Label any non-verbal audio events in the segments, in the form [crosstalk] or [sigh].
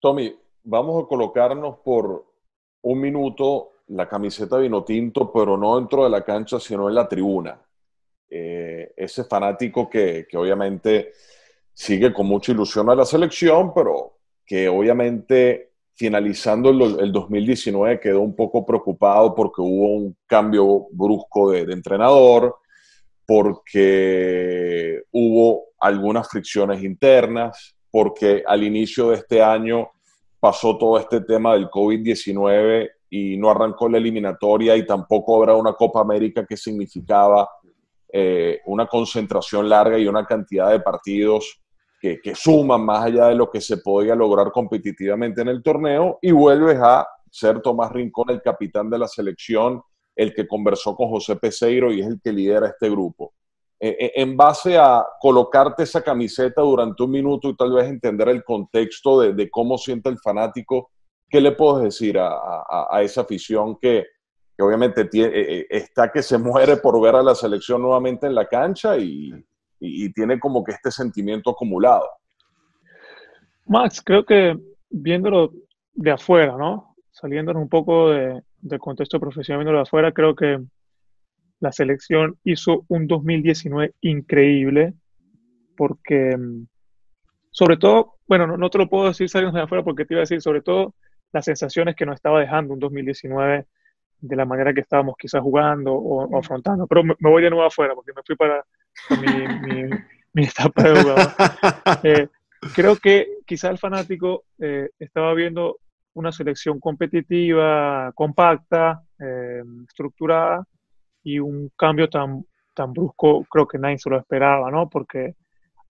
Tommy, vamos a colocarnos por un minuto la camiseta vino tinto, pero no dentro de la cancha, sino en la tribuna. Eh, ese fanático que, obviamente sigue con mucha ilusión a la selección, pero que obviamente finalizando el, 2019 quedó un poco preocupado porque hubo un cambio brusco de, entrenador, porque hubo algunas fricciones internas, porque al inicio de este año pasó todo este tema del COVID-19 y no arrancó la eliminatoria y tampoco habrá una Copa América que significaba eh, una concentración larga y una cantidad de partidos que, que, suman más allá de lo que se podía lograr competitivamente en el torneo y vuelves a ser Tomás Rincón el capitán de la selección, el que conversó con José Peseiro y es el que lidera este grupo. Eh, eh, en base a colocarte esa camiseta durante un minuto y tal vez entender el contexto de, cómo siente el fanático, ¿qué le puedo decir a, esa afición que, obviamente eh, está que se [laughs] muere por ver a la selección nuevamente en la cancha y, tiene como que este sentimiento acumulado? Max, creo que viéndolo de afuera, ¿no? Saliéndonos un poco de, del contexto profesional, viéndolo de afuera, creo que la selección hizo un 2019 increíble porque, mm, sobre todo, bueno, no, te lo puedo decir saliendo de afuera porque te iba a decir, sobre todo, las sensaciones que nos estaba dejando un 2019 de la manera que estábamos quizás jugando o, afrontando. Pero me, voy de nuevo afuera porque me fui para, mi, etapa de jugador. Eh, creo que quizás el fanático eh, estaba viendo una selección competitiva, compacta, eh, estructurada, y un cambio tan, tan brusco creo que nadie se lo esperaba, ¿no? Porque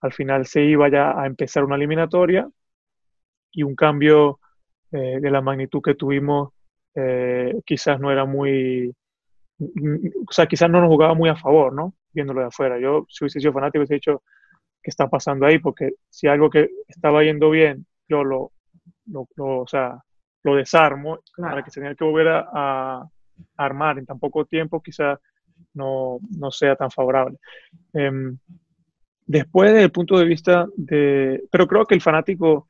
al final se iba ya a empezar una eliminatoria y un cambio eh, de la magnitud que tuvimos eh, quizás no era muy, o sea, quizás no nos jugaba muy a favor, ¿no? Viéndolo de afuera. Yo, si hubiese sido fanático, hubiese dicho, ¿qué está pasando ahí? Porque si algo que estaba yendo bien, yo lo, lo, o sea, lo desarmo para que se tenga que volver a, armar en tan poco tiempo quizá no, no sea tan favorable. Em, después del punto de vista de... Pero creo que el fanático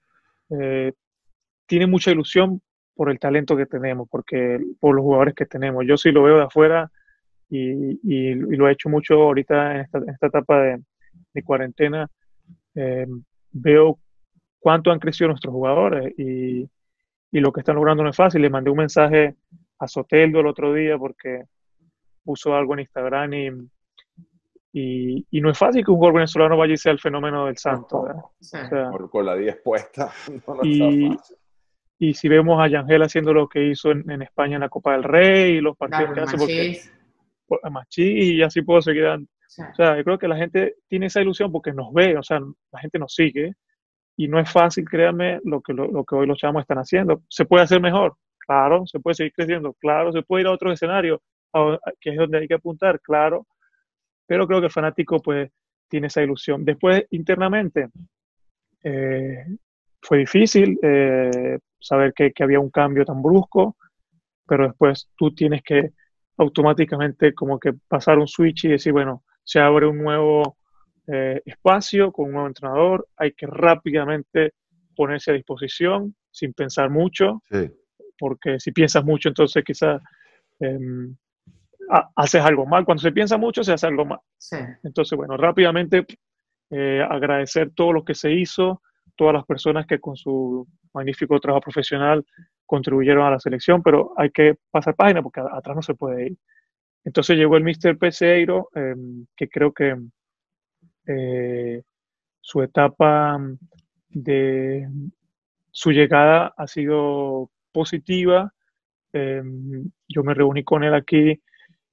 eh, tiene mucha ilusión por el talento que tenemos, porque por los jugadores que tenemos. Yo sí lo veo de afuera y, y, lo he hecho mucho ahorita en esta, esta etapa de, de cuarentena. Em, veo cuánto han crecido nuestros jugadores y, y, lo que están logrando no es fácil. Le mandé un mensaje a Soteldo el otro día porque puso algo en Instagram y, y, no es fácil que un jugador venezolano vaya y sea el fenómeno del santo. con la 10 puesta. [laughs] y, y, si vemos a Yangel haciendo lo que hizo en, España en la Copa del Rey y los partidos que hace, porque, a Machís y así puedo seguir dando. O sea, yo creo que la gente tiene esa ilusión porque nos ve, o sea, la gente nos sigue y no es fácil, créanme, lo que, lo que hoy los chavos están haciendo. Se puede hacer mejor, Claro, se puede seguir creciendo, claro, se puede ir a otro escenario, que es donde hay que apuntar, claro, pero creo que el fanático pues tiene esa ilusión. Después, internamente, eh, fue difícil eh, saber que, había un cambio tan brusco, pero después tú tienes que automáticamente como que pasar un switch y decir, bueno, se abre un nuevo eh, espacio con un nuevo entrenador, hay que rápidamente ponerse a disposición sin pensar mucho. Sí porque si piensas mucho, entonces quizás em, haces algo mal. Cuando se piensa mucho, se hace algo mal. Entonces, bueno, rápidamente eh, agradecer todo lo que se hizo, todas las personas que con su magnífico trabajo profesional contribuyeron a la selección, pero hay que pasar página porque atrás no se puede ir. Entonces llegó el Mr. Peseiro, em, que creo que eh, su etapa de su llegada ha sido positiva. Em, yo me reuní con él aquí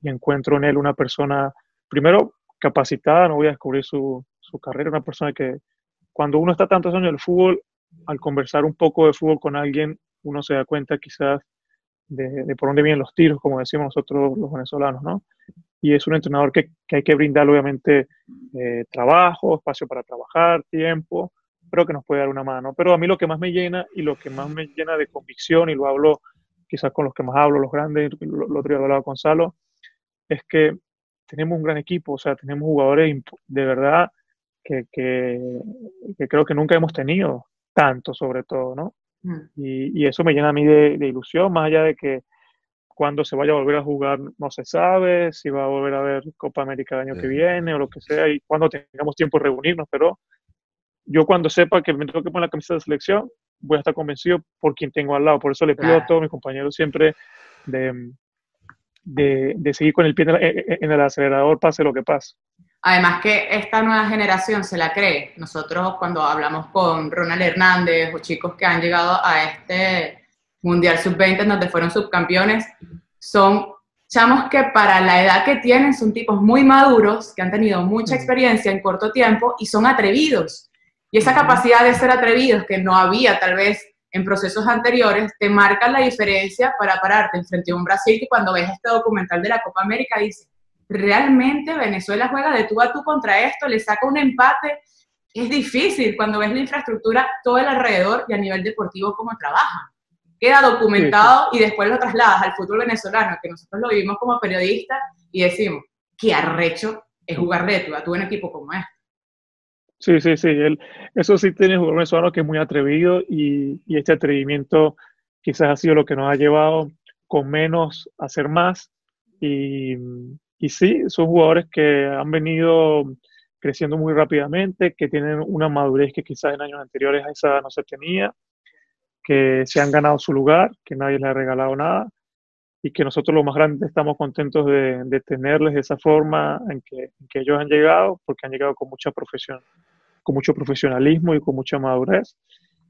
y encuentro en él una persona, primero, capacitada, no voy a descubrir su, su carrera, una persona que cuando uno está tantos años en el fútbol, al conversar un poco de fútbol con alguien, uno se da cuenta quizás de, por dónde vienen los tiros, como decimos nosotros los venezolanos, ¿no? Y es un entrenador que, hay que brindar, obviamente, eh, trabajo, espacio para trabajar, tiempo, creo que nos puede dar una mano. Pero a mí lo que más me llena y lo que más me llena de convicción, y lo hablo quizás con los que más hablo, los grandes, lo, lo otro día Gonzalo, es que tenemos un gran equipo, o sea, tenemos jugadores de verdad que, que, creo que nunca hemos tenido tanto, sobre todo, ¿no? Mm. Y, y, eso me llena a mí de, ilusión, más allá de que cuando se vaya a volver a jugar no se sabe, si va a volver a ver Copa América el año que viene o lo que sea, y cuando tengamos tiempo de reunirnos, pero yo cuando sepa que me tengo que poner la camiseta de selección, voy a estar convencido por quien tengo al lado. Por eso le pido a todos mis compañeros siempre de, de, seguir con el pie en el acelerador, pase lo que pase. Además que esta nueva generación se la cree. Nosotros cuando hablamos con Ronald Hernández o chicos que han llegado a este Mundial Sub-20 donde fueron subcampeones, son chamos que para la edad que tienen son tipos muy maduros, que han tenido mucha experiencia en corto tiempo y son atrevidos. Y esa capacidad de ser atrevidos que no había tal vez en procesos anteriores, te marca la diferencia para pararte frente a un Brasil que cuando ves este documental de la Copa América dice, realmente Venezuela juega de tú a tú contra esto, le saca un empate. Es difícil cuando ves la infraestructura, todo el alrededor y a nivel deportivo cómo trabaja Queda documentado y después lo trasladas al fútbol venezolano, que nosotros lo vivimos como periodistas y decimos, qué arrecho es jugar de tú a tú en equipo como este. Sí, sí, sí. Él, eso sí tiene un jugador venezolano que es muy atrevido y, y, este atrevimiento quizás ha sido lo que nos ha llevado con menos a hacer más. Y, y sí, son jugadores que han venido creciendo muy rápidamente, que tienen una madurez que quizás en años anteriores a esa no se tenía, que se han ganado su lugar, que nadie les ha regalado nada y que nosotros los más grandes estamos contentos de, de tenerles de esa forma en que, en que ellos han llegado, porque han llegado con mucha profesión con mucho profesionalismo y con mucha madurez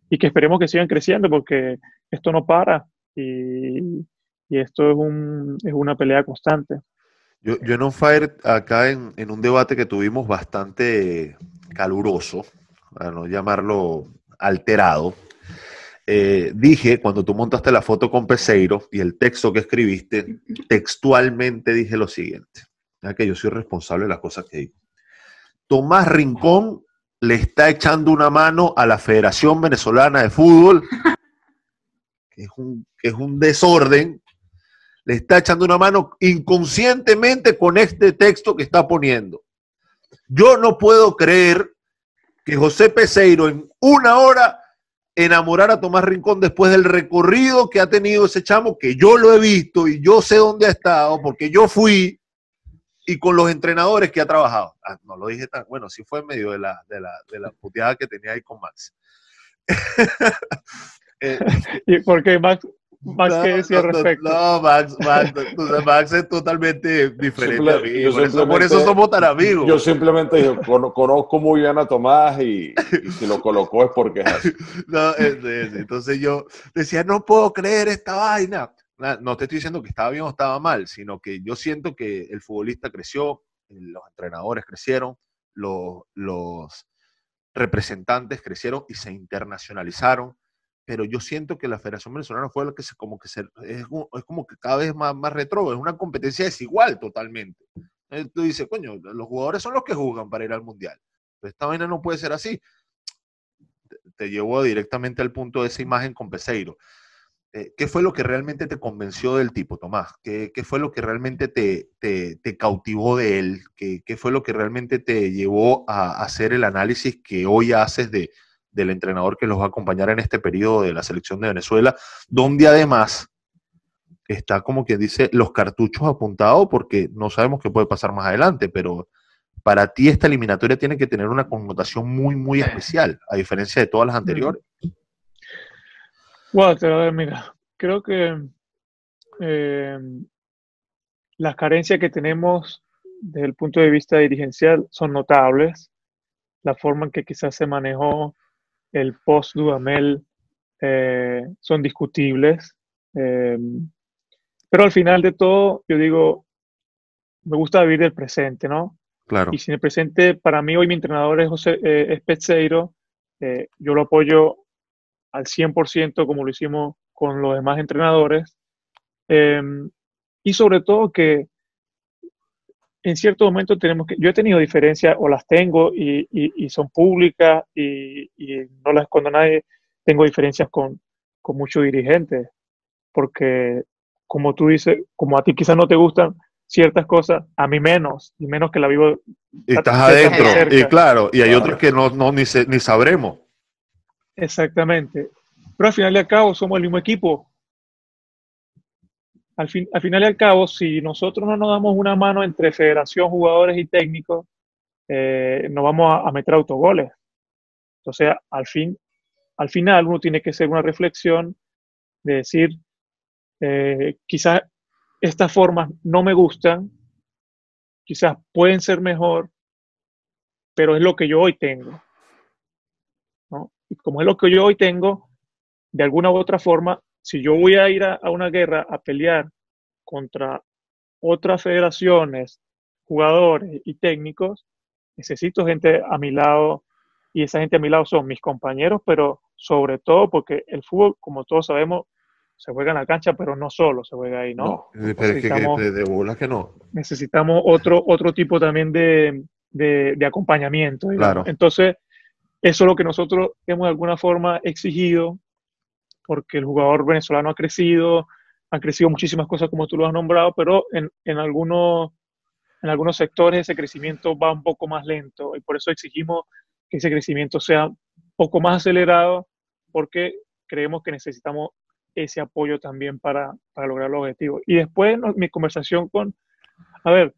y que esperemos que sigan creciendo porque esto no para y, y esto es, un, es, una pelea constante. Yo, yo en On Fire, acá en, un debate que tuvimos bastante caluroso, para no llamarlo alterado, eh, dije, cuando tú montaste la foto con Peseiro y el texto que escribiste, textualmente dije lo siguiente, ya que yo soy responsable de las cosas que digo. Tomás Rincón le está echando una mano a la Federación Venezolana de Fútbol, es un, que es un desorden, le está echando una mano inconscientemente con este texto que está poniendo. Yo no puedo creer que José Peseiro en una hora enamorara a Tomás Rincón después del recorrido que ha tenido ese chamo, que yo lo he visto y yo sé dónde ha estado, porque yo fui y con los entrenadores que ha trabajado. Ah, no lo dije tan, bueno, sí fue en medio de la, de la, puteada que tenía ahí con Max. [laughs] eh, ¿Y por qué Max? Max no, ¿qué decía no, respecto? No, Max, Max, Max, es totalmente diferente a mí. Por eso, por eso, somos tan amigos. Yo simplemente digo, conozco muy bien a Tomás y, y, si lo colocó es porque es así. [laughs] no, es, es, entonces yo decía, no puedo creer esta vaina no te estoy diciendo que estaba bien o estaba mal, sino que yo siento que el futbolista creció, los entrenadores crecieron, los, los representantes crecieron y se internacionalizaron, pero yo siento que la Federación Venezolana fue la que se, como que se, es, como que cada vez más, más retro, es una competencia desigual totalmente. Tú dices, coño, los jugadores son los que juegan para ir al Mundial. Pero esta vaina no puede ser así. Te, te llevo directamente al punto de esa imagen con Peseiro. Eh, ¿qué fue lo que realmente te convenció del tipo, Tomás? ¿Qué, qué fue lo que realmente te, te, te cautivó de él? ¿Qué, ¿Qué, fue lo que realmente te llevó a hacer el análisis que hoy haces de, del entrenador que los va a acompañar en este periodo de la selección de Venezuela, donde además está como quien dice los cartuchos apuntados porque no sabemos qué puede pasar más adelante, pero para ti esta eliminatoria tiene que tener una connotación muy, muy especial, a diferencia de todas las anteriores. Walter, a ver, mira, creo que eh, las carencias que tenemos desde el punto de vista dirigencial son notables. La forma en que quizás se manejó el post-Dudamel eh, son discutibles. Eh, pero al final de todo, yo digo, me gusta vivir el presente, ¿no? Claro. Y si en el presente, para mí hoy mi entrenador es José eh, es Peseiro, yo lo apoyo al 100% como lo hicimos con los demás entrenadores. Eh, y sobre todo que en cierto momento tenemos que, yo he tenido diferencias o las tengo y, y, y son públicas y, y, no las escondo a nadie, tengo diferencias con, con muchos dirigentes, porque como tú dices, como a ti quizás no te gustan ciertas cosas, a mí menos, y menos que la vivo. Y estás adentro, y claro, y hay otros que no, no ni, ni sabremos. Exactamente. Pero al final y al cabo somos el mismo equipo. Al, fin, al final y al cabo, si nosotros no nos damos una mano entre federación, jugadores y técnicos, eh, no vamos a, meter autogoles. Entonces, al, fin, al final uno tiene que hacer una reflexión de decir, eh, quizás estas formas no me gustan, quizás pueden ser mejor, pero es lo que yo hoy tengo. Y como es lo que yo hoy tengo, de alguna u otra forma, si yo voy a ir a, una guerra a pelear contra otras federaciones, jugadores y técnicos, necesito gente a mi lado y esa gente a mi lado son mis compañeros, pero sobre todo porque el fútbol, como todos sabemos, se juega en la cancha, pero no solo se juega ahí, ¿no? no pero es que, de, bolas que no. Necesitamos otro, otro tipo también de, de, acompañamiento. Claro. Entonces, eso es lo que nosotros hemos de alguna forma exigido, porque el jugador venezolano ha crecido, han crecido muchísimas cosas como tú lo has nombrado, pero en, en, algunos, en algunos sectores ese crecimiento va un poco más lento y por eso exigimos que ese crecimiento sea un poco más acelerado, porque creemos que necesitamos ese apoyo también para, para lograr los objetivos. Y después mi conversación con, a ver,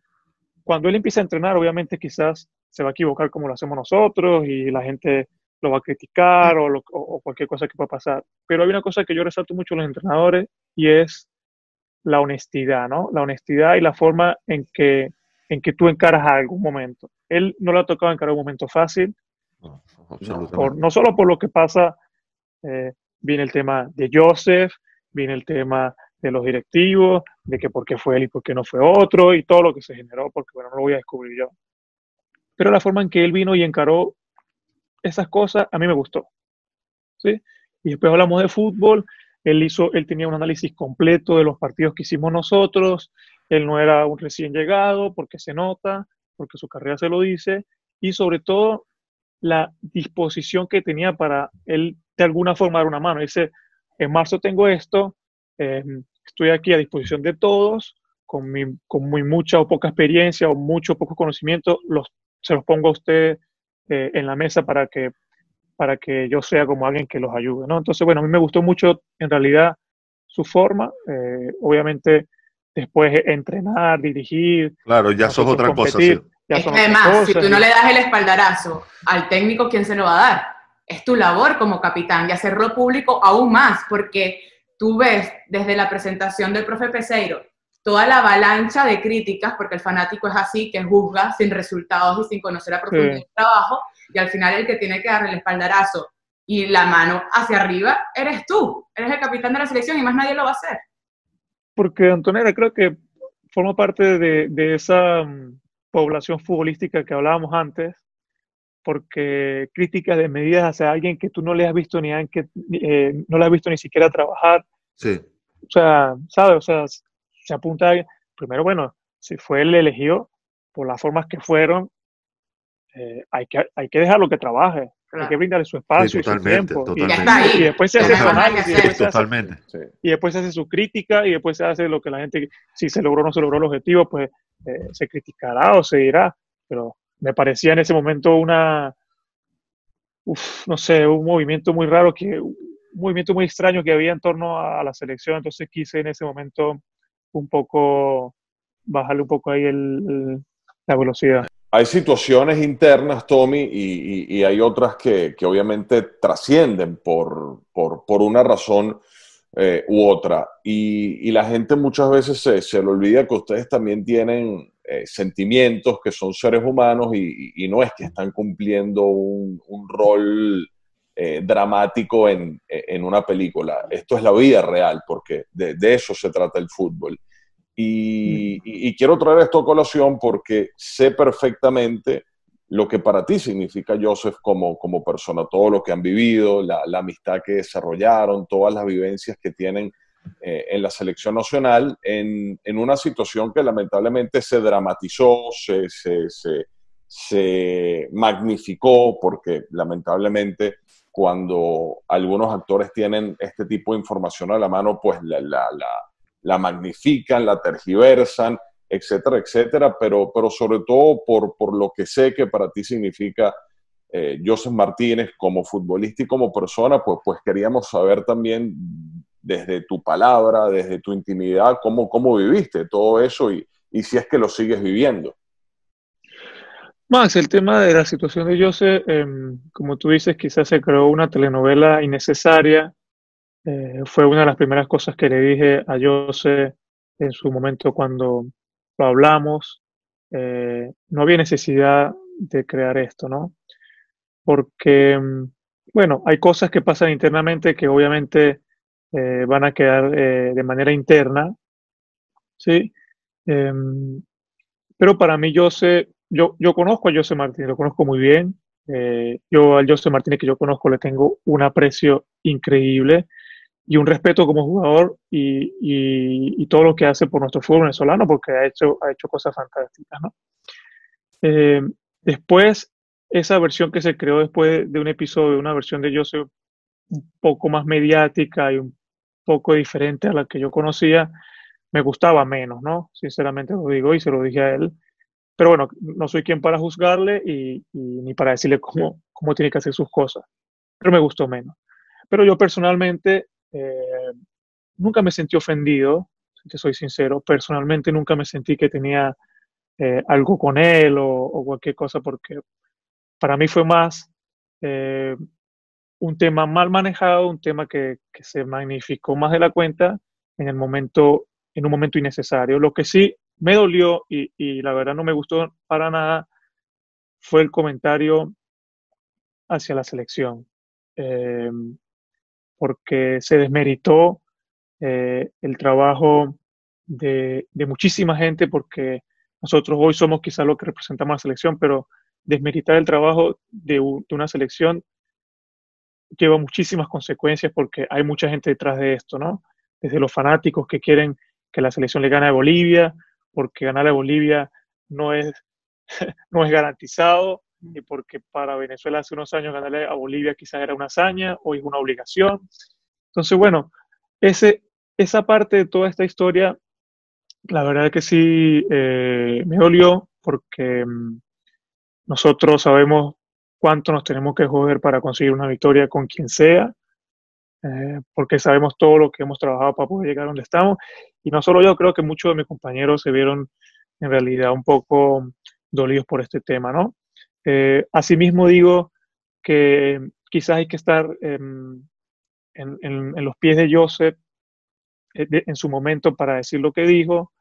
cuando él empieza a entrenar, obviamente quizás se va a equivocar como lo hacemos nosotros y la gente lo va a criticar o, cualquier cosa que pueda pasar. Pero hay una cosa que yo resalto mucho en los entrenadores y es la honestidad, ¿no? La honestidad y la forma en que, en que tú encaras a algún momento. Él no le ha tocado encarar un momento fácil, no, no solo por lo que pasa eh, viene el tema de Joseph, viene el tema de los directivos, de que por qué fue él y por qué no fue otro, y todo lo que se generó, porque bueno, no lo voy a descubrir yo. Pero la forma en que él vino y encaró esas cosas, a mí me gustó. ¿sí? Y después hablamos de fútbol, él, hizo, él tenía un análisis completo de los partidos que hicimos nosotros, él no era un recién llegado, porque se nota, porque su carrera se lo dice, y sobre todo la disposición que tenía para él de alguna forma dar una mano. Dice, en marzo tengo esto, eh, estoy aquí a disposición de todos, con, mi, con muy mucha o poca experiencia o mucho o poco conocimiento, los, se los pongo a usted eh, en la mesa para que, para que yo sea como alguien que los ayude. ¿no? Entonces, bueno, a mí me gustó mucho en realidad su forma, eh, obviamente después entrenar, dirigir. Claro, ya sos otra cosa. además, si tú no le das el espaldarazo al técnico, ¿quién se lo va a dar? es tu labor como capitán y hacerlo público aún más, porque tú ves desde la presentación del profe Peseiro toda la avalancha de críticas, porque el fanático es así, que juzga sin resultados y sin conocer a profundidad el trabajo, y al final el que tiene que darle el espaldarazo y la mano hacia arriba eres tú, eres el capitán de la selección y más nadie lo va a hacer. Porque Antonera creo que forma parte de, de esa mm, población futbolística que hablábamos antes, porque críticas de medidas hacia alguien que tú no le has visto ni que eh, no le has visto ni siquiera trabajar. Sí. O sea, ¿sabes? O sea, se apunta a, primero, bueno, si fue el elegido por las formas que fueron, eh, hay, que, hay que dejarlo que trabaje. Hay que brindarle su espacio y su tiempo. Totalmente. Y, después se hace su análisis. Y después se hace su crítica y después se hace lo que la gente, si se logró o no se logró el objetivo, pues eh, se criticará o se dirá. Pero me parecía en ese momento una, no sé, un movimiento muy raro, que, un movimiento muy extraño que había en torno a, la selección, entonces quise en ese momento un poco bajarle un poco ahí el, la velocidad. Hay situaciones internas, Tommy, y, hay otras que, obviamente trascienden por, por, una razón eh, u otra. Y, la gente muchas veces se, se le olvida que ustedes también tienen eh, sentimientos, que son seres humanos y, no es que están cumpliendo un, rol eh, dramático en, una película. Esto es la vida real, porque de, eso se trata el fútbol. Y, quiero traer esto a colación porque sé perfectamente lo que para ti significa Joseph como, como persona, todo lo que han vivido, la, la amistad que desarrollaron, todas las vivencias que tienen eh, en la selección nacional en, en, una situación que lamentablemente se dramatizó, se, se, se, magnificó, porque lamentablemente cuando algunos actores tienen este tipo de información a la mano, pues la, la, la, magnifican, la tergiversan, etcétera, etcétera, pero, pero sobre todo por, por lo que sé que para ti significa eh, Joseph Martínez como futbolista y como persona, pues, pues queríamos saber también desde tu palabra, desde tu intimidad, cómo, cómo viviste todo eso y, y si es que lo sigues viviendo. Max, el tema de la situación de Joseph, em, como tú dices, quizás se creó una telenovela innecesaria. Eh, fue una de las primeras cosas que le dije a Joseph en su momento cuando lo hablamos. Eh, no había necesidad de crear esto, ¿no? Porque, em, bueno, hay cosas que pasan internamente que obviamente eh, van a quedar de manera interna, ¿sí? Em, pero para mí, José, yo, yo conozco a José Martínez, lo conozco muy bien. Eh, yo al José Martínez que yo conozco le tengo un aprecio increíble y un respeto como jugador y, y, todo lo que hace por nuestro fútbol venezolano porque ha hecho, ha hecho cosas fantásticas. ¿no? Eh, después, esa versión que se creó después de un episodio, una versión de José un poco más mediática y un poco diferente a la que yo conocía, me gustaba menos, ¿no? Sinceramente lo digo y se lo dije a él. Pero bueno, no soy quien para juzgarle y, ni para decirle cómo, cómo tiene que hacer sus cosas. Pero me gustó menos. Pero yo personalmente eh, nunca me sentí ofendido, si te soy sincero. Personalmente nunca me sentí que tenía eh, algo con él o, cualquier cosa, porque para mí fue más eh, un tema mal manejado, un tema que, que, se magnificó más de la cuenta en el momento en un momento innecesario. Lo que sí me dolió y, la verdad no me gustó para nada fue el comentario hacia la selección, eh, porque se desmeritó eh, el trabajo de, muchísima gente, porque nosotros hoy somos quizás lo que representamos a la selección, pero desmeritar el trabajo de, de una selección lleva muchísimas consecuencias porque hay mucha gente detrás de esto, ¿no? Desde los fanáticos que quieren que la selección le gane a Bolivia, porque ganar a Bolivia no es, [laughs] no es garantizado, y porque para Venezuela hace unos años ganarle a Bolivia quizás era una hazaña, o es una obligación. Entonces, bueno, ese, esa parte de toda esta historia, la verdad es que sí eh, me dolió, porque mm, nosotros sabemos cuánto nos tenemos que joder para conseguir una victoria con quien sea, eh, porque sabemos todo lo que hemos trabajado para poder llegar a donde estamos. Y no solo yo, creo que muchos de mis compañeros se vieron en realidad un poco dolidos por este tema, ¿no? Eh, asimismo digo que quizás hay que estar en, los pies de Joseph eh, en su momento para decir lo que dijo.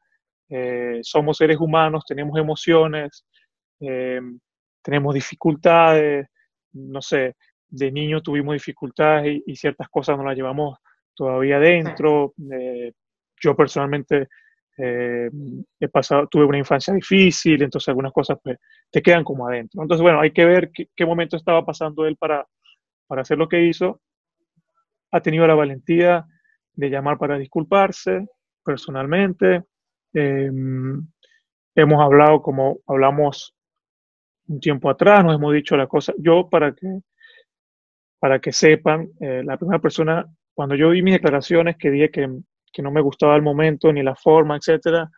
somos seres humanos, tenemos emociones, tenemos dificultades, no sé, de niño tuvimos dificultades y, ciertas cosas no las llevamos todavía dentro. Eh, yo personalmente eh, he pasado, tuve una infancia difícil, entonces algunas cosas pues, te quedan como adentro. Entonces, bueno, hay que ver qué, momento estaba pasando él para, para hacer lo que hizo. Ha tenido la valentía de llamar para disculparse personalmente. Em, hemos hablado como hablamos un tiempo atrás, nos hemos dicho la cosa. Yo, para que para que sepan, eh, la primera persona, cuando yo vi mis declaraciones que dije que, que no me gustaba el momento ni la forma, etcétera,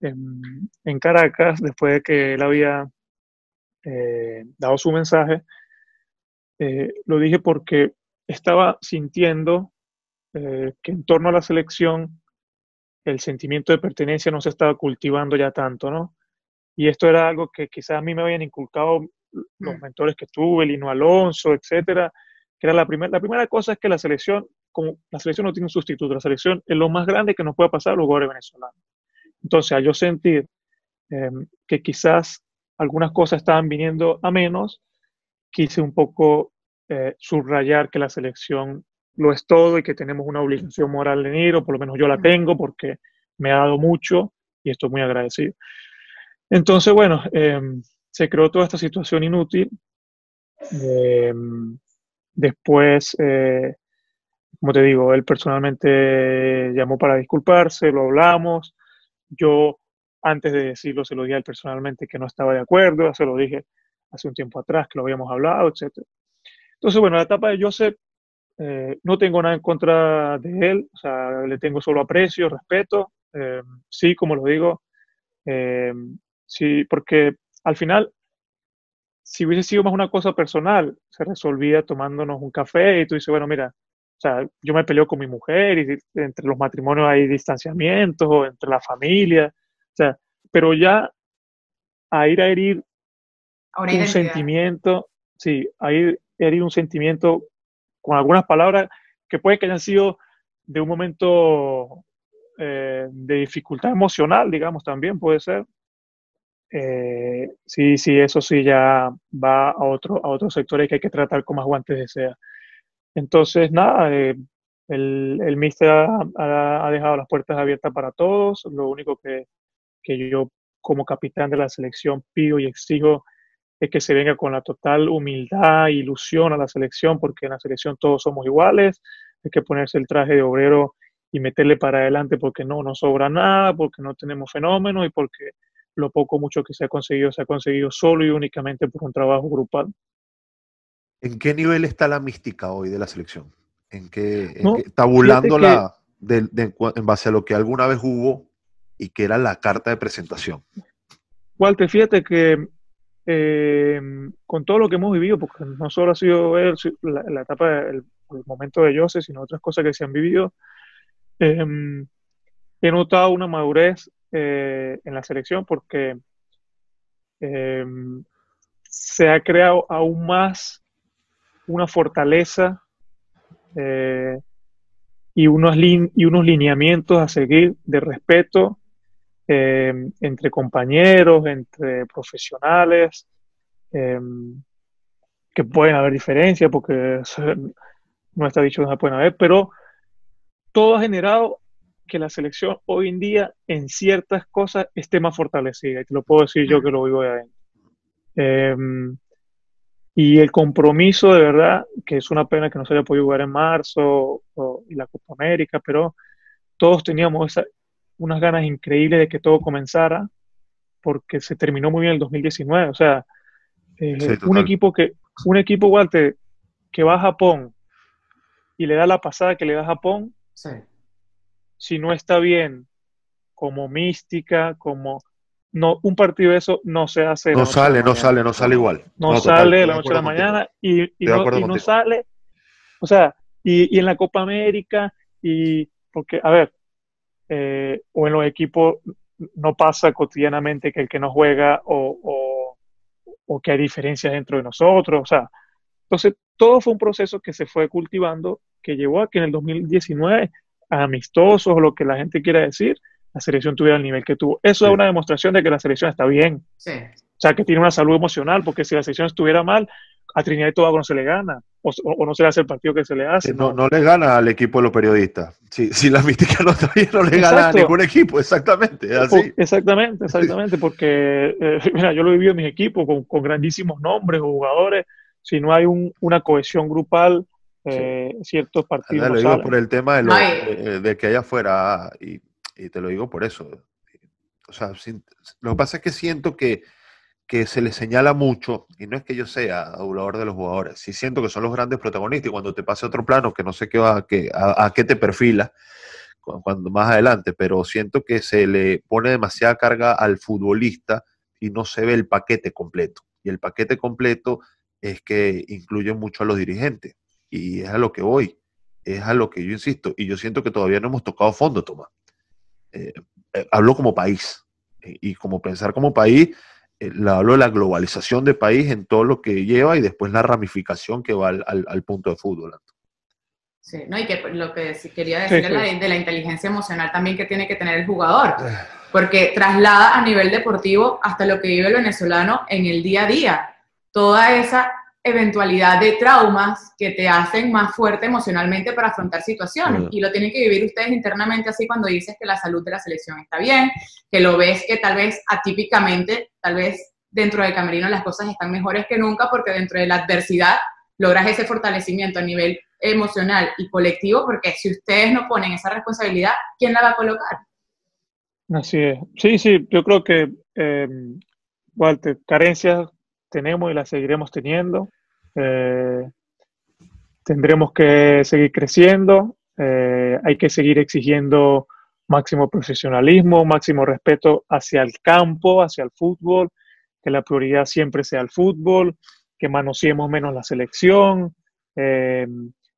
en, Caracas, después de que él había eh, dado su mensaje, eh, lo dije porque estaba sintiendo que en torno a la selección el sentimiento de pertenencia no se estaba cultivando ya tanto, ¿no? Y esto era algo que quizás a mí me habían inculcado los mm. mentores que tuve, Lino Alonso, etcétera, que era la, primera la primera cosa es que la selección, como la selección no tiene un sustituto, la selección es lo más grande que nos puede pasar a los jugadores venezolanos. Entonces, al yo sentir em, que quizás algunas cosas estaban viniendo a menos, quise un poco eh, subrayar que la selección lo es todo y que tenemos una obligación moral de ir, o por lo menos yo la tengo porque me ha dado mucho y estoy muy agradecido. Entonces, bueno, em, se creó toda esta situación inútil. Em, después, eh, como te digo, él personalmente llamó para disculparse, lo hablamos. Yo, antes de decirlo, se lo dije a él personalmente que no estaba de acuerdo, se lo dije hace un tiempo atrás que lo habíamos hablado, etc. Entonces, bueno, la etapa de Joseph, eh, no tengo nada en contra de él, o sea, le tengo solo aprecio, respeto. Eh, sí, como lo digo, eh, sí, porque al final, si hubiese sido más una cosa personal, se resolvía tomándonos un café y tú dices, bueno, mira, o sea, yo me peleo con mi mujer y entre los matrimonios hay distanciamientos o entre la familia, o sea, pero ya a ir a herir un sentimiento, sí, a ir a herir un sentimiento con algunas palabras que puede que hayan sido de un momento eh, de dificultad emocional, digamos, también puede ser. Eh, sí, sí, eso sí ya va a, otro, a otros sectores que hay que tratar con más guantes de. Entonces, nada, eh, el, el Mister ha, dejado las puertas abiertas para todos. Lo único que, que yo como capitán de la selección pido y exijo es que se venga con la total humildad e ilusión a la selección, porque en la selección todos somos iguales, hay que ponerse el traje de obrero y meterle para adelante porque no nos sobra nada, porque no tenemos fenómenos y porque lo poco mucho que se ha conseguido se ha conseguido solo y únicamente por un trabajo grupal. ¿En qué nivel está la mística hoy de la selección? ¿En qué, tabulándola en base a lo que alguna vez hubo y que era la carta de presentación? Walter, fíjate que eh, con todo lo que hemos vivido, porque no solo ha sido la, etapa, el, momento de Jose, sino otras cosas que se han vivido, em, he notado una madurez eh, en la selección porque em, se ha creado aún más una fortaleza eh, y, unos y unos lineamientos a seguir de respeto entre compañeros, entre profesionales, que pueden haber diferencias porque no está dicho que no pueden haber, pero todo ha generado que la selección hoy en día en ciertas cosas esté más fortalecida, y te lo puedo decir yo que lo vivo de adentro. Em, y el compromiso de verdad, que es una pena que no se haya podido jugar en marzo y la Copa América, pero todos teníamos unas ganas increíbles de que todo comenzara, porque se terminó muy bien el 2019. O sea, eh, un equipo que, un equipo, Walter, que va a Japón y le da la pasada que le da a Japón, si no está bien como mística, como no, un partido de eso no se hace. No sale, no sale, no sale igual. No, sale de la noche a la mañana y, no, sale. O sea, y, en la Copa América, y porque, a ver, eh, o en los equipos no pasa cotidianamente que el que no juega o, o, que hay diferencias dentro de nosotros. O sea, entonces todo fue un proceso que se fue cultivando que llevó a que en el 2019, amistosos o lo que la gente quiera decir, la selección tuviera el nivel que tuvo. Eso es una demostración de que la selección está bien. Sí. O sea, que tiene una salud emocional, porque si la selección estuviera mal, a Trinidad y Tobago no se le gana, o, no se le hace el partido que se le hace. No, no, le gana al equipo de los periodistas. Si, si la mística no está bien, no le gana a ningún equipo, exactamente. Así. Exactamente, exactamente, porque, eh, [laughs] mira, yo lo he vivido en mis equipos con, grandísimos nombres o jugadores, si no hay una cohesión grupal, eh, ciertos partidos. lo digo por el tema de, de, que allá afuera, y y te lo digo por eso. O sea, lo que pasa es que siento que, que se les señala mucho, y no es que yo sea adulador de los jugadores, sí siento que son los grandes protagonistas, y cuando te pase otro plano, que no sé qué va, que, a, qué te perfila, cuando más adelante, pero siento que se le pone demasiada carga al futbolista y no se ve el paquete completo. Y el paquete completo es que incluye mucho a los dirigentes. Y es a lo que voy, es a lo que yo insisto. Y yo siento que todavía no hemos tocado fondo, Tomás. Eh, eh, hablo como país. y como pensar como país, eh, hablo de la globalización de país en todo lo que lleva y después la ramificación que va al, punto de fútbol. Sí, no, y que lo que quería decir de la inteligencia emocional también que tiene que tener el jugador, porque traslada a nivel deportivo hasta lo que vive el venezolano en el día a día. Toda esa eventualidad de traumas que te hacen más fuerte emocionalmente para afrontar situaciones. Y lo tienen que vivir ustedes internamente así cuando dices que la salud de la selección está bien, que lo ves que tal vez atípicamente, tal vez dentro del camerino las cosas están mejores que nunca porque dentro de la adversidad logras ese fortalecimiento a nivel emocional y colectivo, porque si ustedes no ponen esa responsabilidad, ¿quién la va a colocar? Así es. Sí, sí, yo creo que, eh, Walter, carencias tenemos y la seguiremos teniendo. Eh, tendremos que seguir creciendo, eh, hay que seguir exigiendo máximo profesionalismo, máximo respeto hacia el campo, hacia el fútbol, que la prioridad siempre sea el fútbol, que manoseemos menos la selección, eh,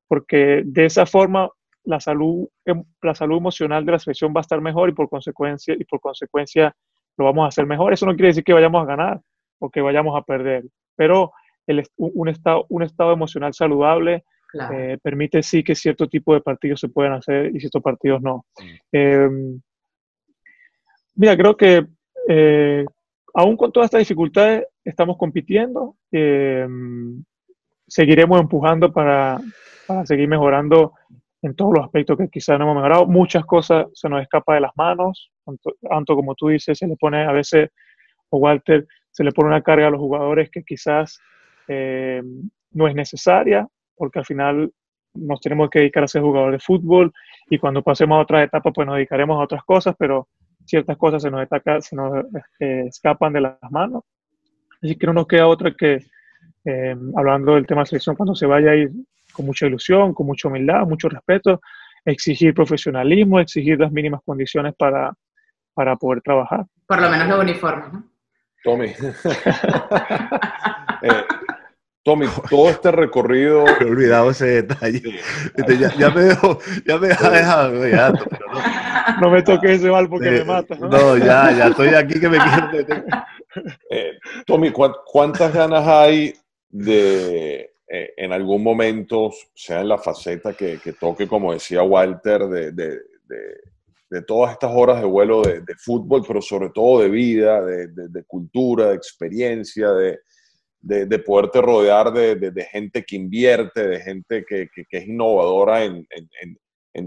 porque de esa forma la salud, em, la salud emocional de la selección va a estar mejor y por consecuencia, y por consecuencia lo vamos a hacer mejor. Eso no quiere decir que vayamos a ganar o que vayamos a perder, pero el, un, estado, un estado emocional saludable eh, permite sí que cierto tipo de partidos se pueden hacer y ciertos partidos no. Em, mira, creo que eh, aún con todas estas dificultades estamos compitiendo, em, seguiremos empujando para, para, seguir mejorando en todos los aspectos que quizás no hemos mejorado. Muchas cosas se nos escapa de las manos, tanto, como tú dices, se le pone a veces, o Walter, se le pone una carga a los jugadores que quizás em, no es necesaria porque al final nos tenemos que dedicar a ser jugadores de fútbol y cuando pasemos a otra etapa pues nos dedicaremos a otras cosas, pero ciertas cosas se nos, se nos eh, escapan de las manos. Así que no nos queda otra que, eh, hablando del tema de selección, cuando se vaya a ir con mucha ilusión, con mucha humildad, mucho respeto, exigir profesionalismo, exigir las mínimas condiciones para, para poder trabajar. Por lo menos los uniformes, ¿no? Tommy. [laughs] eh, Tommy, todo este recorrido. Me he olvidado ese detalle. Este, ya, me dejo, ya me deja dejado. Ya, no, no, me toque ese mal porque me mata. ¿no? ¿no? ya, ya estoy aquí que me quiero eh, Tommy, ¿cuántas ganas hay de eh, en algún momento, sea en la faceta que, que toque, como decía Walter, de, de, de, todas estas horas de vuelo de, fútbol, pero sobre todo de vida, de, cultura, de experiencia, de de, poderte rodear de, gente que invierte, de gente que, es innovadora en,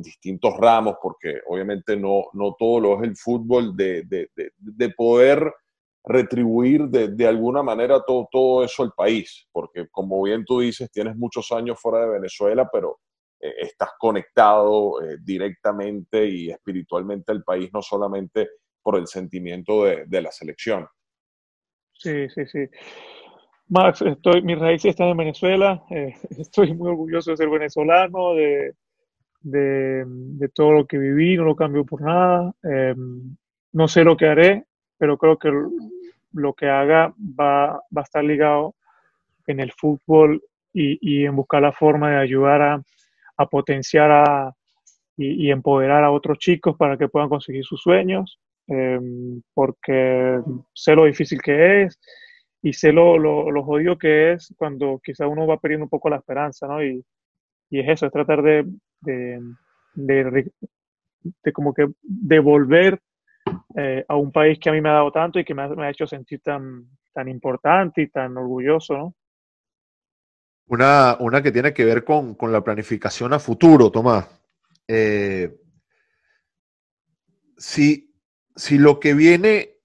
distintos ramos, porque obviamente no, no todo lo es el fútbol, de, poder retribuir de, alguna manera todo, todo eso al país, porque como bien tú dices, tienes muchos años fuera de Venezuela, pero eh, estás conectado eh, directamente y espiritualmente al país, no solamente por el sentimiento de la selección. Sí, sí, sí. Max, estoy, mis raíces están en Venezuela, [laughs] eh, estoy muy orgulloso de ser venezolano, de, de, todo lo que viví, no lo cambio por nada. No sé lo que haré, pero creo que lo que haga va, va a estar ligado en el fútbol y, y, en buscar la forma de ayudar a, a potenciar a, y, empoderar a otros chicos para que puedan conseguir sus sueños, eh, porque sé lo difícil que es y sé lo, lo, jodido que es cuando quizá uno va perdiendo un poco la esperanza, ¿no? Y, y es eso, es tratar de, de, de, como que devolver eh, a un país que a mí me ha dado tanto y que me ha, me ha hecho sentir tan, tan importante y tan orgulloso, ¿no? Una, una que tiene que ver con, con la planificación a futuro, Tomás. Eh, si, lo que viene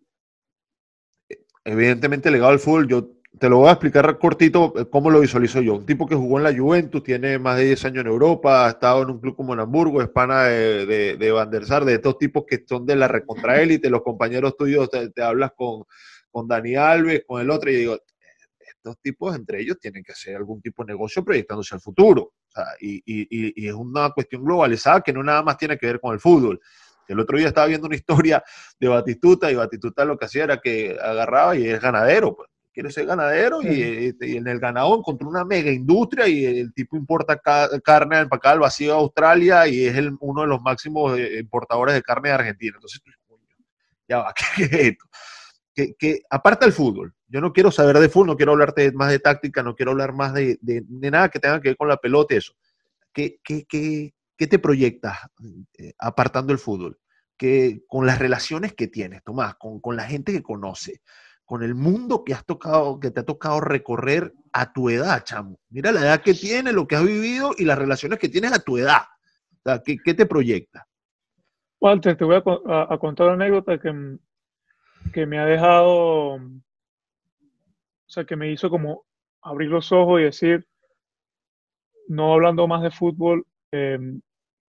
evidentemente legado al fútbol, yo te lo voy a explicar cortito eh, cómo lo visualizo yo. Un tipo que jugó en la Juventus, tiene más de 10 años en Europa, ha estado en un club como en Hamburgo, de, de, de Van der Sar, de estos tipos que son de la recontraélite, los compañeros tuyos te, hablas con, con Dani Alves, con el otro, y digo, estos tipos entre ellos tienen que hacer algún tipo de negocio proyectándose al futuro. O sea, y, y, y, es una cuestión globalizada que no nada más tiene que ver con el fútbol. El otro día estaba viendo una [laughs] historia de Batistuta y Batistuta lo que hacía era que agarraba y es ganadero, pues. Quiere ser ganadero y, en el ganado encontró una mega industria y el tipo importa carne empacada al vacío a Australia y es el, uno de los máximos eh, importadores de carne de Argentina. Entonces, [laughs] ya va, [laughs] ¿qué, es esto? Que, que, aparte del fútbol, yo no quiero saber de fútbol, no quiero hablarte más de táctica, no quiero hablar más de, de, nada que tenga que ver con la pelota y eso. ¿Qué, qué, qué, ¿qué te proyectas eh, apartando el fútbol? Que con las relaciones que tienes, Tomás, con, con, la gente que conoce, con el mundo que has tocado, que te ha tocado recorrer a tu edad, chamo. Mira la edad que tienes, lo que has vivido y las relaciones que tienes a tu edad. ¿qué, qué te proyecta? Walter, te voy a, contar una anécdota que, que me ha dejado, o sea, que me hizo como abrir los ojos y decir, no hablando más de fútbol, eh,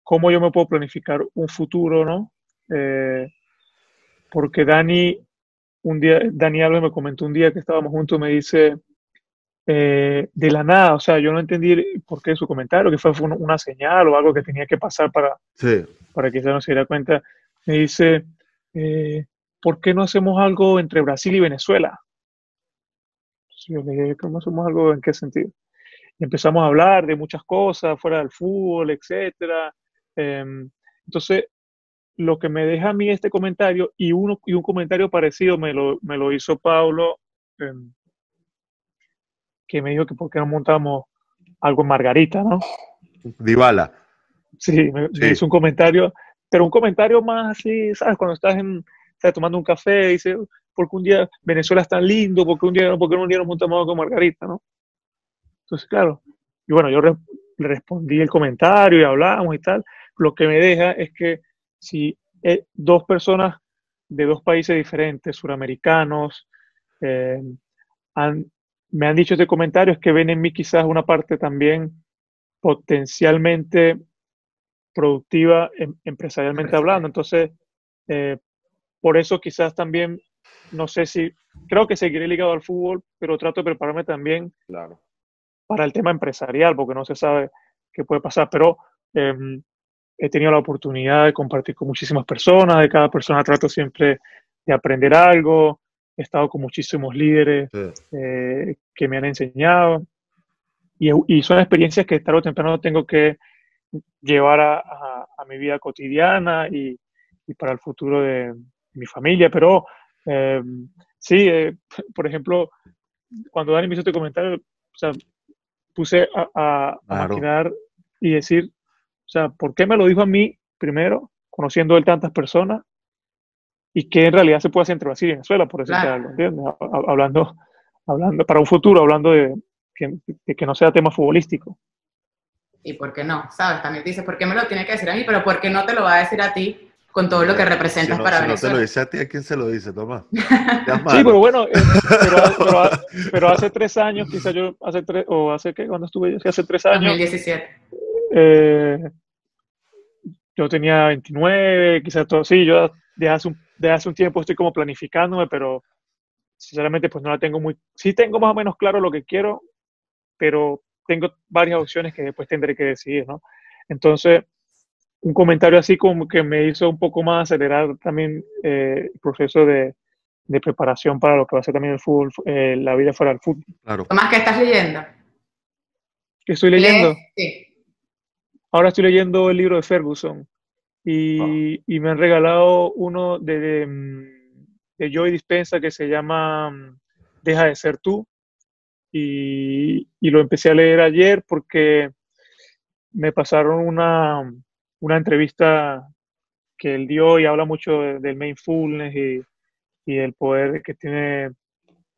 cómo yo me puedo planificar un futuro, ¿no? Eh, porque Dani, un día, Dani Alves me comentó un día que estábamos juntos, me dice, eh, de la nada, o sea, yo no entendí por qué su comentario, que fue, una señal o algo que tenía que pasar para, para que ella no se diera cuenta. Me dice, eh, ¿por qué no hacemos algo entre Brasil y Venezuela? Yo le dije, ¿cómo hacemos algo? ¿En qué sentido? Y empezamos a hablar de muchas cosas, fuera del fútbol, etcétera. Em, entonces, lo que me deja a mí este comentario y, uno, y un comentario parecido me lo, me lo hizo Pablo, em, que me dijo que por qué no montamos algo en Margarita, ¿no? Dybala. Sí, me, hizo un comentario, pero un comentario más así, ¿sabes? Cuando estás, en, estás tomando un café, dice, porque un día Venezuela es tan lindo, porque un día, porque un día nos montamos con Margarita, ¿no? Entonces, claro, y bueno, yo le respondí el comentario y hablamos y tal. Lo que me deja es que si eh, dos personas de dos países diferentes, suramericanos, eh, me han dicho este comentario, es que ven en mí quizás una parte también potencialmente productiva em, empresarialmente hablando. Entonces, eh, por eso quizás también, no sé si, creo que seguiré ligado al fútbol, pero trato de prepararme también claro. para el tema empresarial, porque no se sabe qué puede pasar, pero em, he tenido la oportunidad de compartir con muchísimas personas, de cada persona trato siempre de aprender algo, he estado con muchísimos líderes eh, que me han enseñado y, son experiencias que tarde o temprano tengo que llevar a, mi vida cotidiana y, para el futuro de mi familia, pero em, sí, eh, [laughs] por ejemplo, cuando Dani me hizo este comentario, o sea, puse a, a, y decir, o sea, ¿por qué me lo dijo a mí primero, conociendo él tantas personas? Y qué en realidad se puede hacer entre Brasil y Venezuela, por eso algo, ¿entiendes? Hablando, hablando, para un futuro, hablando de que, de que no sea tema futbolístico. ¿Y por qué no? ¿Sabes? También dices, ¿por qué me lo tiene que decir a mí? Pero ¿por qué no te lo va a decir a ti con todo lo que representas para si Venezuela. no te lo dice a ti, ¿a quién se lo dice, Tomás? [laughs] sí, pero bueno, eh, pero, [laughs] hace tres años, quizás yo, hace tres, o hace qué, cuando estuve yo, sí, hace tres años. 2017. Eh, yo tenía 29, quizás todo, sí, yo de hace, un, de hace un tiempo estoy como planificándome, pero sinceramente pues no la tengo muy, sí tengo más o menos claro lo que quiero, pero tengo varias opciones que después tendré que decidir, ¿no? Entonces, un comentario así como que me hizo un poco más acelerar también eh, el proceso de, preparación para lo que va a ser también el fútbol, eh, la vida fuera del fútbol. Claro. Tomás, ¿qué estás leyendo? ¿Qué estoy leyendo? Sí. Ahora estoy leyendo el libro de Ferguson y, ah. me han regalado uno de, de, Joy Dispensa que se llama mm, Deja de ser tú y, y lo empecé a leer ayer porque me pasaron una, una entrevista que él dio y habla mucho del mindfulness y, y del poder que tiene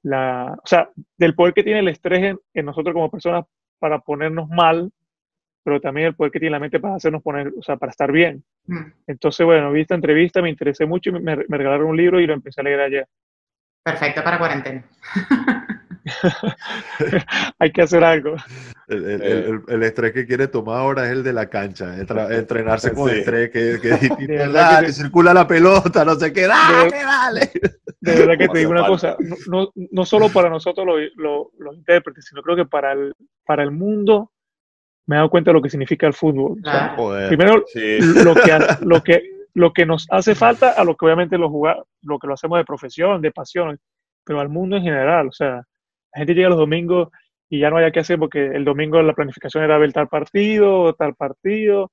la, o sea, del poder que tiene el estrés en, nosotros como personas para ponernos mal, pero también el poder que tiene la mente para hacernos poner, o sea, para estar bien. Mm. Entonces, bueno, vi esta entrevista, me interesé mucho y me, me regalaron un libro y lo empecé a leer ayer. Perfecto para cuarentena. [laughs] [laughs] Hay que hacer algo. El, el, estrés que quiere tomar ahora es el de la cancha, [laughs] entrenarse con estrés, que, que, [laughs] circula la pelota, no sé qué, dale, dale. De verdad que te digo una cosa, no, no, solo para nosotros los, los, intérpretes, sino creo que para el, para el mundo me he dado cuenta de lo que significa el fútbol. primero, lo, que, lo, que, lo que nos hace falta a lo que obviamente lo, jugar, lo que lo hacemos de profesión, de pasión, pero al mundo en general, o sea, la gente llega los domingos y ya no haya que hacer porque el domingo la planificación era ver tal partido, tal partido.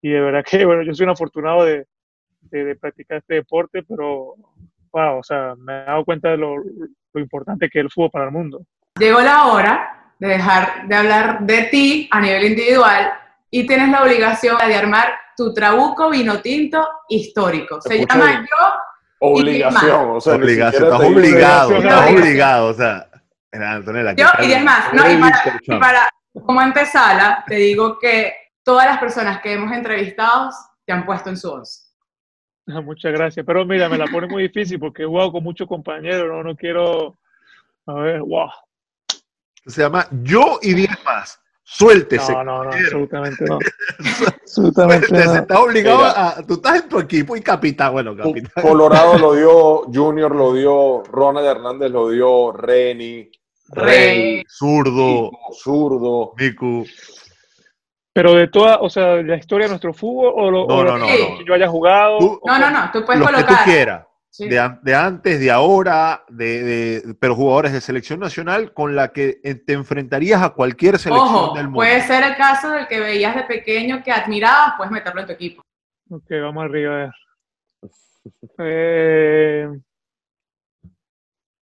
Y de verdad que, [laughs] bueno, yo soy un afortunado de, de, practicar este deporte, pero, wow, o sea, me he dado cuenta de lo, lo importante que es el fútbol para el mundo. Llegó la hora de dejar de hablar de ti a nivel individual y tienes la obligación de armar tu trabuco vino tinto histórico. Se llama Yo Obligación, o sea, obligación, estás obligado, estás obligado, o sea. Antonella, Yo, y es más, no, y, para, y para, como antesala, te digo que todas las personas que hemos entrevistado te han puesto en su once. Ah, muchas gracias, pero mira, me la pone muy difícil porque he jugado con muchos compañeros, no, no quiero, a ver, wow. Se llama Yo y diez más. Suéltese. No, no, no, absolutamente no. [laughs] absolutamente Suéltese, estás obligado a. Tú estás en tu equipo y capitán. Bueno, capitán. Colorado [laughs] lo dio, Junior lo dio, Ronald Hernández lo dio, Reni, Rey. Zurdo, Miku, Zurdo. Miku. Pero de toda, o sea, la historia de nuestro fútbol o lo, No, o lo no, no, que no. yo haya jugado. Tú- No, no, no, tú puedes Los que tú colocar. quieras. Sí. De, an- de antes, de ahora, de, de- pero jugadores de selección nacional con la que te enfrentarías a cualquier selección Ojo, del mundo. puede ser el caso del que veías de pequeño que admirabas, puedes meterlo en tu equipo. Ok, vamos arriba. a ver. [laughs] Eh,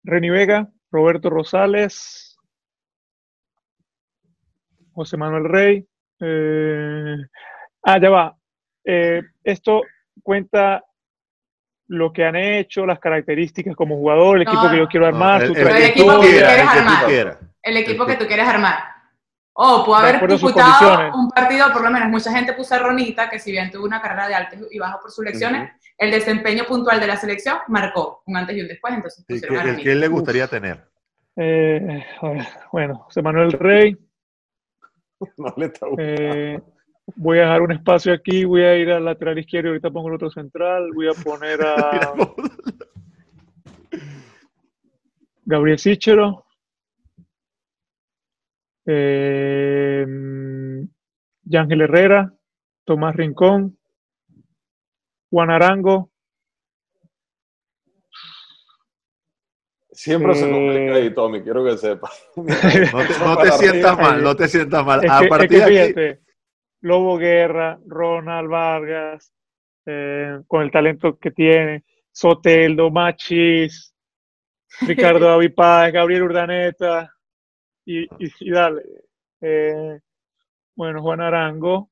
Reni Vega, Roberto Rosales, José Manuel Rey. eh, ah, ya va. Eh, esto cuenta lo que han hecho, las características como jugador, el No, equipo que yo quiero No, armar, el, su el Pero el que equipo tú que quieras, quieres el que tú armar. El equipo El que tú quieres armar. O pudo De haber disputado un partido, por lo menos mucha gente puso a Ronita, que si bien tuvo una carrera de altos y bajos por sus lecciones, el desempeño puntual de la selección marcó un antes y un después, entonces El pusieron que, a el que él le gustaría tener. Eh, a ver, bueno, José Manuel Rey. [laughs] No le está gustando. eh, voy a dejar un espacio aquí, voy a ir al lateral izquierdo y ahorita pongo el otro central. Voy a [laughs] poner a [laughs] Gabriel Sichero. Eh, Yángel Herrera, Tomás Rincón, Juan Arango, Siempre se eh, complica ahí, Tommy, quiero que sepa. [laughs] No te, no te sientas mal, no te sientas mal. Es A es partir de aquí, Lobo Guerra, Ronald Vargas, eh, con el talento que tiene, Soteldo, Machis, Ricardo [laughs] David Páez, Gabriel Urdaneta, y, y- y dale. Eh, bueno, Juan Arango,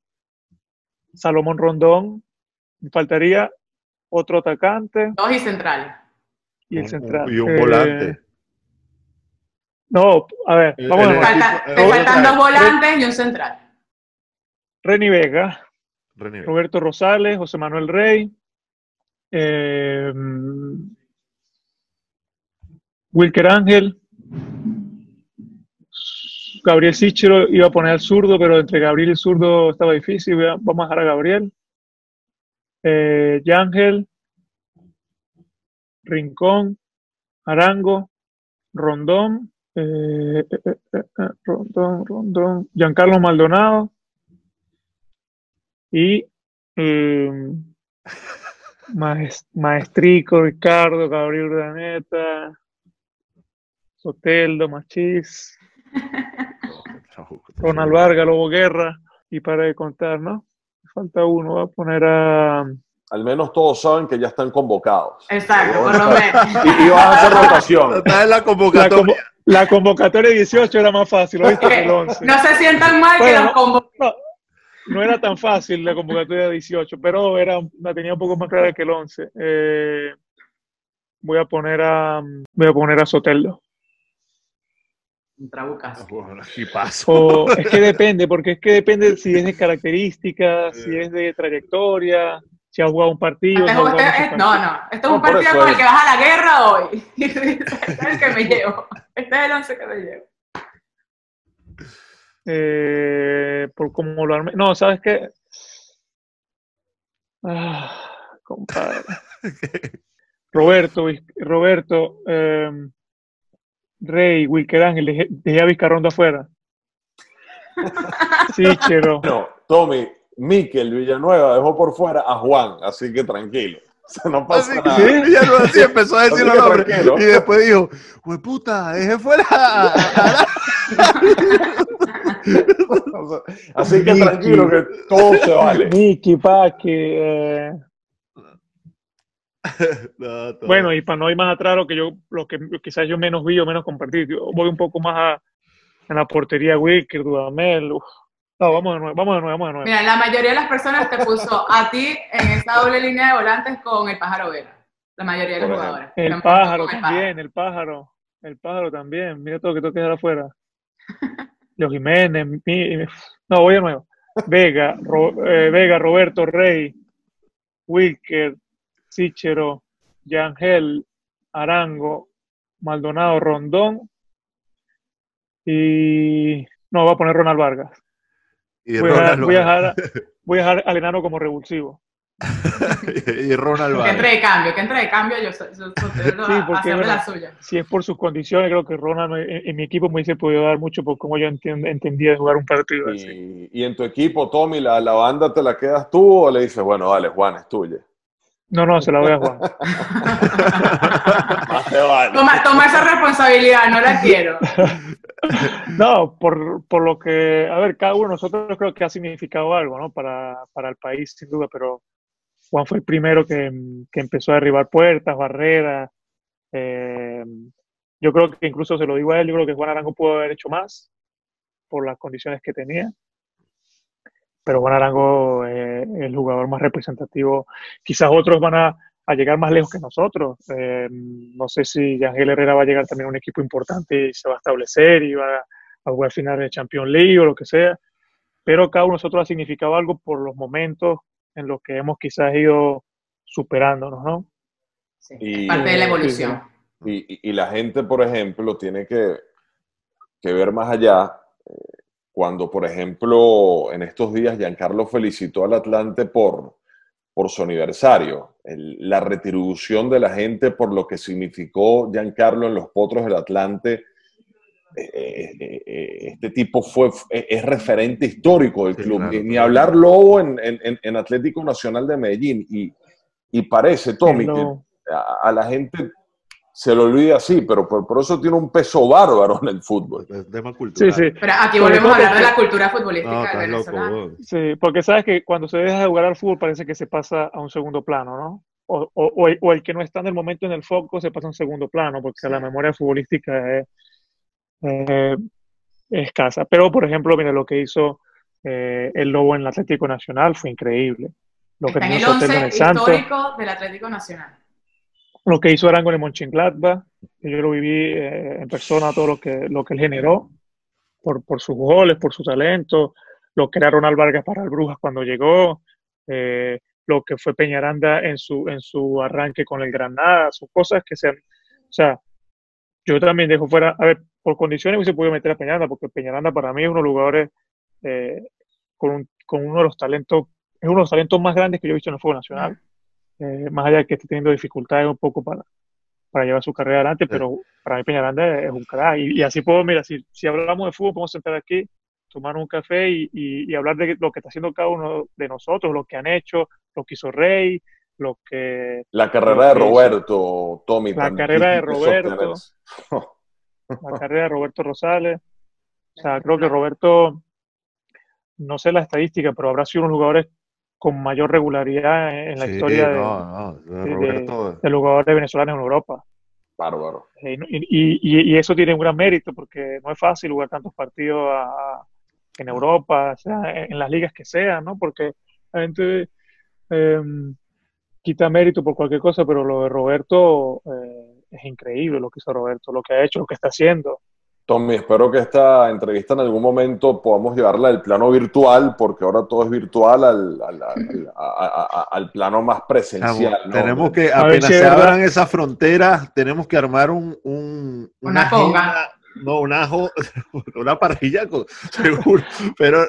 Salomón Rondón, me faltaría otro atacante Dos y central. y el un- central. y un Eh, volante. no, a ver, vamos. Falta- equipo- te faltan dos volantes y un central. Reni Vega, René. Roberto Rosales, José Manuel Rey, eh, Wilker Ángel, Gabriel Sichero iba a poner al zurdo, pero entre Gabriel y el zurdo estaba difícil. Vamos a dejar a Gabriel. Eh, Yángel, Rincón, Arango, Rondón, eh, eh, eh, Rondón, Rondón, Giancarlo Maldonado y eh, Maes- Maestrico, Ricardo, Gabriel Urdaneta, Soteldo, Machís, [laughs] Ronald Vargas, Lobo Guerra, y para de contar, ¿no? Falta uno, voy a poner a... Al menos todos saben que ya están convocados. Exacto, por lo menos. [laughs] Y, y van a hacer [laughs] rotación. Está en la convocatoria. convo- la convocatoria 18 era más fácil, ¿oíste? el 11. No se sientan mal que los convo- No, era tan fácil la convocatoria 18, pero era, la tenía un poco más clara que el 11. Eh, voy a poner a voy a poner a Soteldo. Un trabucazo. O es que depende, porque es que depende si es de características, si es de trayectoria, si ha jugado un partido. Este- no este- no. Esto es No, un partido con el que vas a la guerra hoy. [laughs] este es el que me llevo. Este es el once que me llevo. Eh, por cómo lo armé. No, ¿sabes qué? Ah, compadre. [laughs] Roberto, Roberto, eh, Rey, Wilker Ángel, dejé, dejé a Vizcarrondo afuera. [laughs] Sichero. Bueno, Tommy, Miquel Villanueva dejó por fuera a Juan, así que tranquilo. O sea, no pasa Así que nada. ¿Sí? ya no así empezó a decir los nombres. Y después dijo, pues puta, dejé fuera a- [laughs] [laughs] así que tranquilo, que todo se vale. Miki, Paqui. eh, [laughs] No, bueno, y para no ir más atrás, lo que yo, lo que quizás yo menos vi o menos compartí, yo voy un poco más a, la portería Wilker, Dudamel. uf. No, vamos de nuevo, vamos de nuevo, vamos de nuevo. Mira, la mayoría de las personas te puso a ti en esa doble línea de volantes con el pájaro Vera. La mayoría de los jugadores. El pájaro también, el pájaro. El pájaro también. Mira todo lo que tengo que dejar afuera. [laughs] Los Jiménez. mi- no, voy de nuevo. Vega, Ro- eh, Vega, Roberto Rey, Wilker, Sichero, Yangel, Arango, Maldonado, Rondón. Y no, voy a poner Ronald Vargas. Y Voy a, dejar, voy a dejar- voy a dejar al enano como revulsivo. [laughs] y Ronald Que entre de cambio, que entre de cambio, yo, soy yo, yo, Sí, porque, hacerme bueno, la suya. Si es por sus condiciones, creo que Ronald en, en mi equipo me hubiese podido dar mucho por cómo yo entendía de jugar un partido así. Y, en tu equipo, Tommy, ¿la, ¿la banda te la quedas tú o le dices, bueno, dale, Juan, es tuya? No, no, se la voy a Juan. [laughs] Vale. Toma esa responsabilidad, no la [laughs] quiero. No, por, por lo que, a ver, cada uno de nosotros creo que ha significado algo, ¿no? Para, para el país, sin duda, pero Juan fue el primero que, que empezó a derribar puertas, barreras. eh, yo creo que incluso se lo digo a él, yo creo que Juan Arango pudo haber hecho más por las condiciones que tenía. Pero Juan Arango eh, es el jugador más representativo. Quizás otros van a, a llegar más lejos que nosotros. Eh, no sé si Ángel Herrera va a llegar también a un equipo importante y se va a establecer y va a jugar finales de Champions League o lo que sea. Pero cada uno de nosotros ha significado algo por los momentos en los que hemos quizás ido superándonos, ¿no? Sí, Y- parte de la evolución. Y, y- y la gente, por ejemplo, tiene que, que ver más allá. eh, Cuando, por ejemplo, en estos días Giancarlo felicitó al Atlante por, por su aniversario, el- la retribución de la gente por lo que significó Giancarlo en los potros del Atlante. Eh, eh, eh, este tipo fue, es, es referente histórico del Sí, club. claro, ni, hablar Lobo en, en- en- Atlético Nacional de Medellín. Y, y parece, Tommy, que a, a la gente se lo olvida así, pero por, por eso tiene un peso bárbaro en el fútbol. El tema Sí, cultural. sí. Pero aquí volvemos a hablar de la cultura futbolística No, loco, venezolana. weón. Sí, porque sabes que cuando se deja de jugar al fútbol parece que se pasa a un segundo plano, ¿no? O, o- o el, o el que no está en el momento en el foco se pasa a un segundo plano, porque Sí. la memoria futbolística es, eh, es escasa. Pero, por ejemplo, mira, lo que hizo eh, el Lobo en el Atlético Nacional fue increíble. Lo que en el en 11 el Santos, histórico del Atlético Nacional. lo que hizo Arango en el que yo lo viví eh, en persona, todo lo que, lo que él generó, por, por sus goles, por su talento, lo que era Ronald Vargas para el Brujas cuando llegó, eh, lo que fue Peñaranda en su, en su arranque con el Granada, son cosas que se han, o sea, yo también dejo fuera, a ver, por condiciones hubiese podido meter a Peñaranda, porque Peñaranda para mí es uno de los jugadores eh, con, un- con uno de los talentos, es uno de los talentos más grandes que yo he visto en el fútbol nacional. Eh, más allá de que esté teniendo dificultades un poco para, para llevar su carrera adelante, pero para mí Peñaranda es un crack. Y, y así puedo, mira, si, si hablamos de fútbol, podemos sentar aquí, tomar un café y, y- y hablar de lo que está haciendo cada uno de nosotros, lo que han hecho, lo que hizo Rey, lo que La carrera de hizo. Roberto, Tommy. La carrera de [laughs] Roberto. la carrera de Roberto Rosales. O sea, creo que Roberto, no sé la estadística, pero habrá sido uno de los jugadores con mayor regularidad en, la Sí, historia de, no, no, de- Roberto. de los jugadores venezolanos en Europa. Bárbaro. Eh, Y, y- y eso tiene un gran mérito porque no es fácil jugar tantos partidos a- a- en Europa, o sea, en, en las ligas que sean, ¿no? Porque la gente eh, quita mérito por cualquier cosa, pero lo de Roberto eh, es increíble lo que hizo Roberto, lo que ha hecho, lo que está haciendo. Tommy, espero que esta entrevista en algún momento podamos llevarla al plano virtual, porque ahora todo es virtual, al, al- al- a- a- a- al plano más presencial. ¿no? Tenemos que, apenas se verdad. abran esas fronteras, tenemos que armar un, un- Una agenda, no, una, jo- [laughs] una parrilla, con- seguro, pero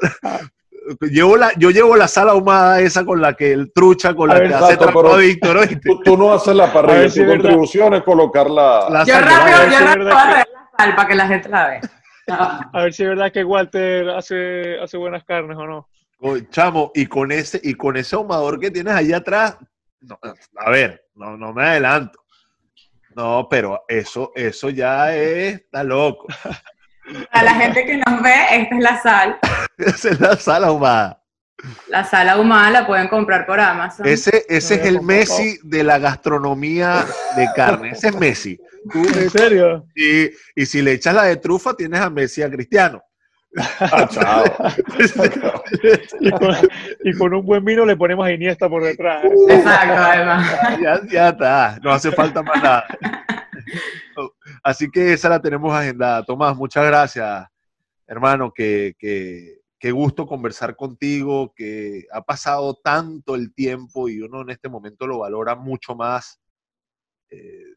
llevo la, yo llevo la sala ahumada esa con la que el trucha, con A la ver, que hace trampa Víctor, ¿oíste? Tú, tú no haces la parrilla, ver si tu verdad. contribución es colocar la... La Yo sal- rápido, a ver yo si es rápido a que- traer la sal para que la gente la [laughs] vea. A ver si es verdad que Walter hace, hace buenas carnes o no. Chamo, y con ese, y con ese ahumador que tienes ahí atrás, no, a ver, no, no me adelanto. No, pero eso, eso ya es, está loco. A la gente que nos ve, esta es la sal. [laughs] Esa es la sala ahumada. La sal ahumada la pueden comprar por Amazon. Ese, ese es el. Messi de la gastronomía de carne. Ese es Messi. Tú- ¿En serio? y, y si le echas la de trufa, tienes a Messi a Cristiano. Ah, chao. Y con, y con un buen vino le ponemos a Iniesta por detrás. ¿eh? Exacto, además. ya, ya está, no hace falta más nada. [laughs] Así que esa la tenemos agendada. Tomás, muchas gracias, hermano, que, que, qué gusto conversar contigo, que ha pasado tanto el tiempo y uno en este momento lo valora mucho más. Eh,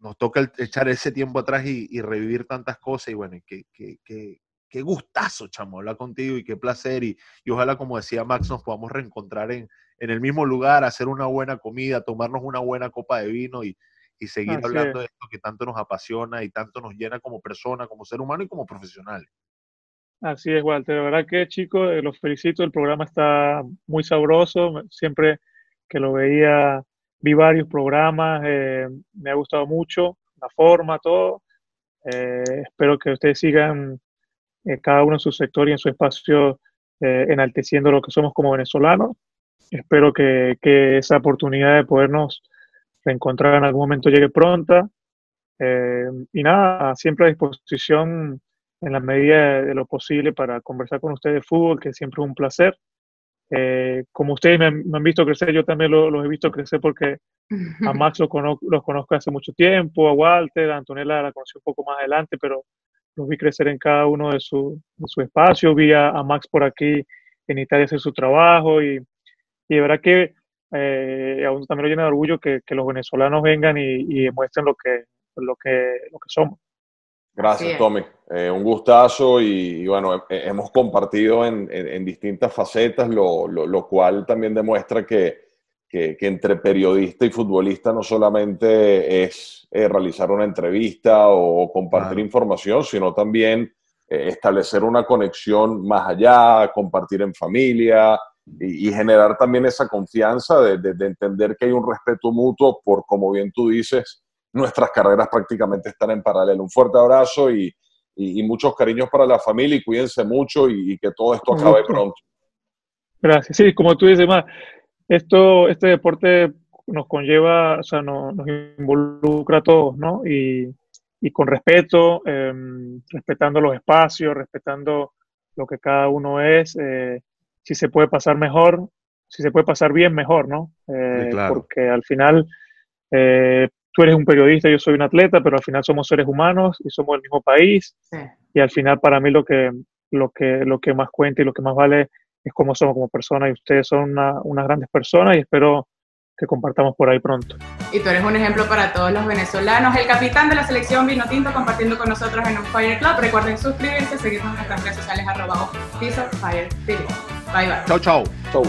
nos toca echar ese tiempo atrás y, y revivir tantas cosas y bueno, qué, qué, qué- qué gustazo, chamo, hablar contigo y qué placer y, y ojalá, como decía Max, nos podamos reencontrar en, en el mismo lugar, hacer una buena comida, tomarnos una buena copa de vino y, y seguir hablando de esto que tanto nos apasiona y tanto nos llena como persona, como ser humano y como profesional. Así es, Walter. La verdad que, chicos, eh, los felicito. El programa está muy sabroso. Siempre que lo veía, vi varios programas. Eh, me ha gustado mucho la forma, todo. Eh, espero que ustedes sigan cada uno en su sector y en su espacio enalteciendo lo que somos como venezolanos. Espero que, que esa oportunidad de podernos reencontrar en algún momento llegue pronta. y nada, siempre a disposición en la medida de lo posible para conversar con ustedes de fútbol, que siempre es un placer. Eh, como ustedes me han, visto crecer, yo también los he visto crecer porque a [laughs] Max los conozco, los conozco hace mucho tiempo, a Walter, a Antonella la conocí un poco más adelante, pero los vi crecer en cada uno de su, de su espacio. Vi a, Max por aquí en Italia hacer su trabajo y, y de verdad que eh, aún también lo llena de orgullo que, que los venezolanos vengan y, y, demuestren lo que, lo, que, lo que somos. Gracias, Tommy. Eh, un gustazo y, bueno, hemos compartido en, distintas facetas, lo, cual también demuestra que, entre periodista y futbolista no solamente es eh, realizar una entrevista o compartir información, sino también eh, establecer una conexión más allá, compartir en familia y, generar también esa confianza de entender que hay un respeto mutuo por, como bien tú dices, nuestras carreras prácticamente están en paralelo. Un fuerte abrazo y, muchos cariños para la familia y cuídense mucho y, que todo esto acabe pronto. Gracias. Sí, como tú dices, más, esto, este deporte nos conlleva, o sea, nos, involucra a todos, ¿no? Y, con respeto, em, respetando los espacios, respetando lo que cada uno es, eh, si se puede pasar mejor, si se puede pasar bien, mejor, ¿no? Eh, porque al final eh, tú eres un periodista, yo soy un atleta, pero al final somos seres humanos y somos del mismo país. Y al final para mí lo que, lo, que, lo que más cuenta y lo que más vale es cómo somos como personas y ustedes son unas grandes personas y espero que compartamos por ahí pronto. Y tú eres un ejemplo para todos los venezolanos. El capitán de la selección Vino Tinto compartiendo con nosotros en un Fire Club. Recuerden suscribirse, seguirnos en nuestras redes sociales arroba Fire Bye, bye. Chau, chau. Chau.